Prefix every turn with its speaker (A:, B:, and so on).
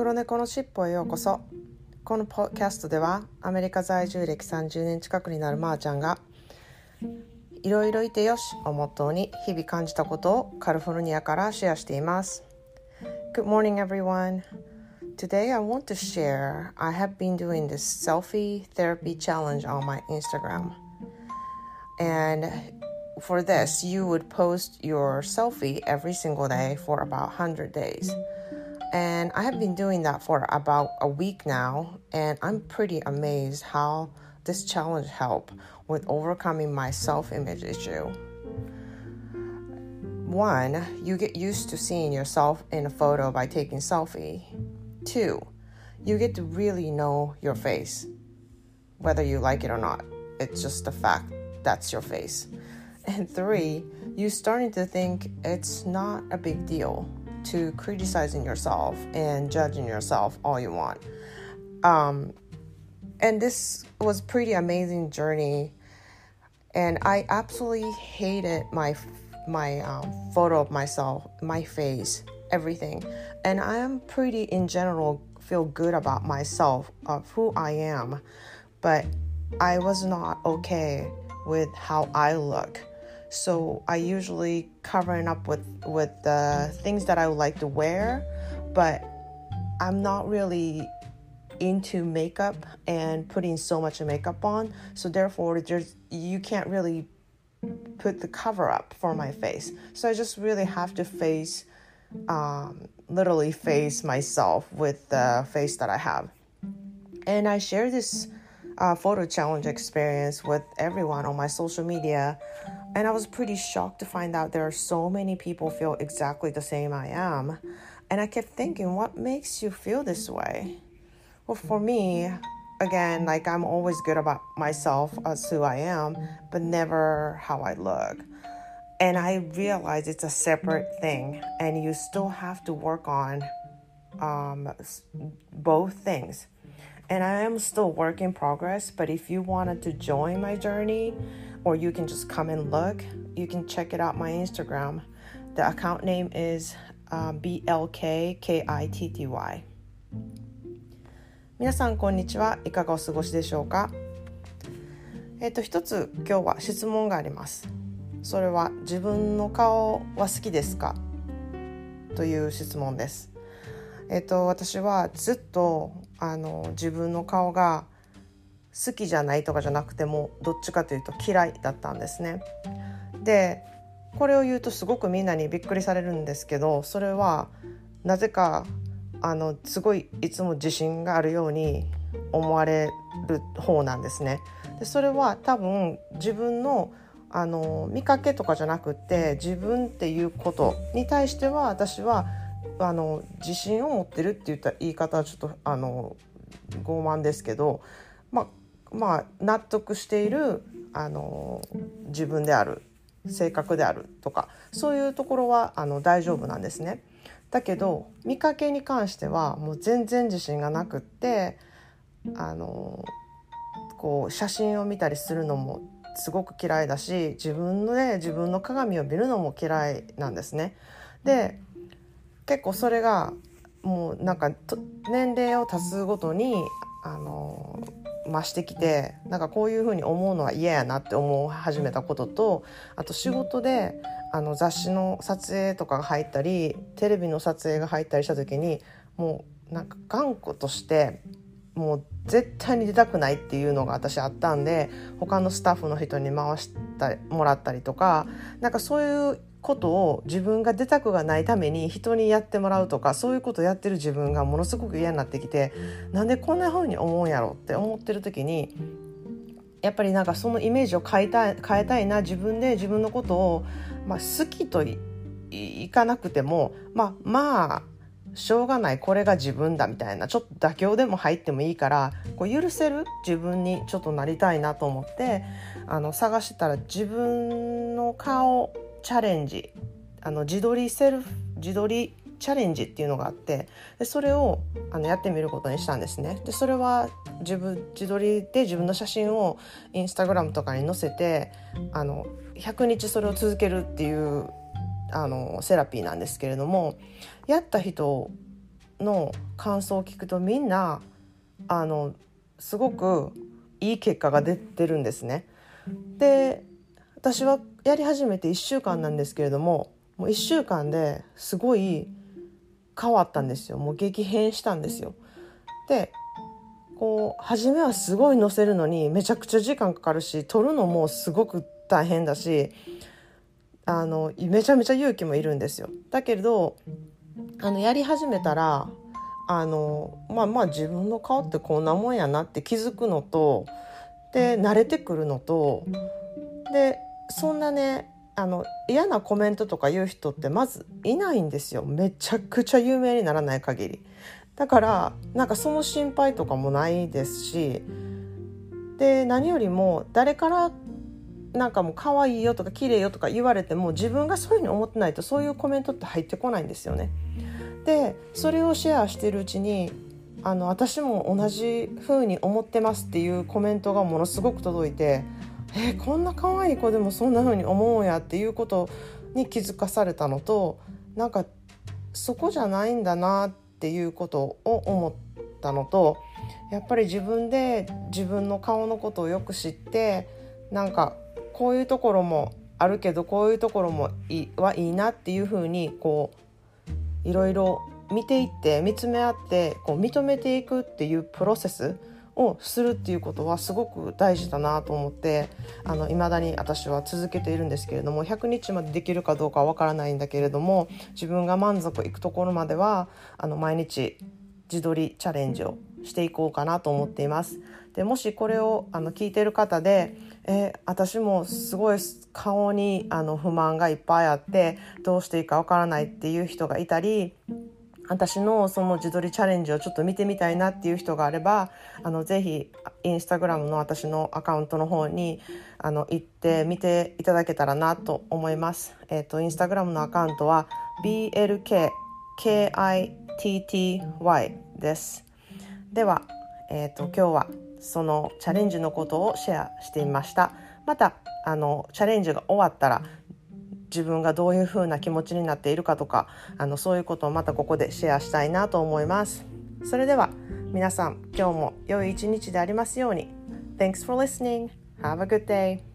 A: 黒猫のしっぽへようこそこのポッドキャストではアメリカ在住歴30年近くになるまーちゃんがいろいろいてよしをモットーに日々感じたことをカリフォルニアからシェアしています Good morning everyone Today I want to share I have been doing this selfie therapy challenge on my Instagram and for this you would post your selfie every single day for about 100 days And I have been doing that for about a week now, and I'm pretty amazed how this challenge helped with overcoming my self image issue. One, you get used to seeing yourself in a photo by taking selfie. Two, you get to really know your face, whether you like it or not. It's just a fact that's your face. And three, you're starting to think it's not a big deal to criticizing yourself and judging yourself all you want. Um, and this was pretty amazing journey, and I absolutely hated my my um, photo of myself, my face, everything. And I am pretty in general feel good about myself of who I am, but I was not okay with how I look so I usually covering up with with the things that I would like to wear, but I'm not really into makeup and putting so much makeup on. So therefore, there's you can't really put the cover up for my face. So I just really have to face, um, literally face myself with the face that I have. And I share this uh, photo challenge experience with everyone on my social media and I was pretty shocked to find out there are so many people feel exactly the same I am. And I kept thinking, what makes you feel this way? Well, for me, again, like I'm always good about myself as who I am, but never how I look. And I realized it's a separate thing, and you still have to work on um, both things. And I am still work in progress, but if you wanted to join my journey, or you can just come and look. You can check it out my Instagram. The account name is、uh, BLKKITTY 皆さんこんにちはいかがお過ごしでしょうかえっ、と一つ今日は質問がありますそれは自分の顔は好きですかという質問ですえっ、と私はずっとあの自分の顔が好きじゃないとかじゃなくてもどっちかというと嫌いだったんですね。でこれを言うとすごくみんなにびっくりされるんですけどそれはなぜかあのすごいいつも自信があるように思われる方なんですね。でそれは多分自分のあの見かけとかじゃなくて自分っていうことに対しては私はあの自信を持ってるって言った言い方はちょっとあの傲慢ですけど、まあ、まあ、納得しているあの自分である性格であるとかそういうところはあの大丈夫なんですね。だけど見かけに関してはもう全然自信がなくってあのこう写真を見たりするのもすごく嫌いだし自分で自分の鏡を見るのも嫌いなんですね。で結構それがもうなんか年齢を足すごとにあの増してきてなんかこういうふうに思うのは嫌やなって思い始めたこととあと仕事であの雑誌の撮影とかが入ったりテレビの撮影が入ったりした時にもうなんか頑固としてもう絶対に出たくないっていうのが私あったんで他のスタッフの人に回してもらったりとかなんかそういうことを自分が出たくがないために人にやってもらうとかそういうことをやってる自分がものすごく嫌になってきてなんでこんな風に思うんやろって思ってる時にやっぱりなんかそのイメージを変えたい変えたいな自分で自分のことを、まあ、好きといかなくてもまあまあしょうがないこれが自分だみたいなちょっと妥協でも入ってもいいからこう許せる自分にちょっとなりたいなと思ってあの探してたら自分の顔チャレンジあの自撮りセルフ自撮りチャレンジっていうのがあってでそれをあのやってみることにしたんですね。でそれは自分自撮りで自分の写真をインスタグラムとかに載せてあの100日それを続けるっていうあのセラピーなんですけれどもやった人の感想を聞くとみんなあのすごくいい結果が出てるんですね。で私はやり始めて1週間なんですけれどももう1週間ですごい変わったんですよもう激変したんですよ。でこう初めはすごい載せるのにめちゃくちゃ時間かかるし撮るのもすごく大変だしあのめちゃめちゃ勇気もいるんですよ。だけどあのやり始めたらあのまあまあ自分の顔ってこんなもんやなって気づくのとで慣れてくるのとでそんなねあの嫌なコメントとか言う人ってまずいないんですよめちゃくちゃ有名にならない限り。だからなんかその心配とかもないですしで何よりも誰からなんかもう可愛いよとか綺麗よとか言われても自分がそういうふうに思ってないとそういうコメントって入ってこないんですよね。でそれをシェアしてるうちにあの私も同じふうに思ってますっていうコメントがものすごく届いてえー、こんな可愛い子でもそんな風に思うんやっていうことに気づかされたのとなんかそこじゃないんだなっていうことを思ったのとやっぱり自分で自分の顔のことをよく知ってなんかこういうところもあるけどこういうところもいはいいなっていうふうにこういろいろ見ていって見つめ合ってこう認めていくっていうプロセスをするっていうことはすごく大事だなと思ってあの未だに私は続けているんですけれども100日までできるかどうかは分からないんだけれども自分が満足いくところまではあの毎日自撮りチャレンジをしていこうかなと思っています。でもしこれをあの聞いてる方でえ私もすごい顔にあの不満がいっぱいあってどうしていいかわからないっていう人がいたり私のその自撮りチャレンジをちょっと見てみたいなっていう人があればあのぜひインスタグラムの私のアカウントの方にあの行って見ていただけたらなと思います。えっ、ー、とインスタグラムのアカウントは BLKKITTY です。では、えっ、ー、と今日はそのチャレンジのことをシェアしてみました。またあのチャレンジが終わったら自分がどういう風な気持ちになっているかとかあのそういうことをまたここでシェアしたいなと思いますそれでは皆さん今日も良い一日でありますように Thanks for listening. Have a good day.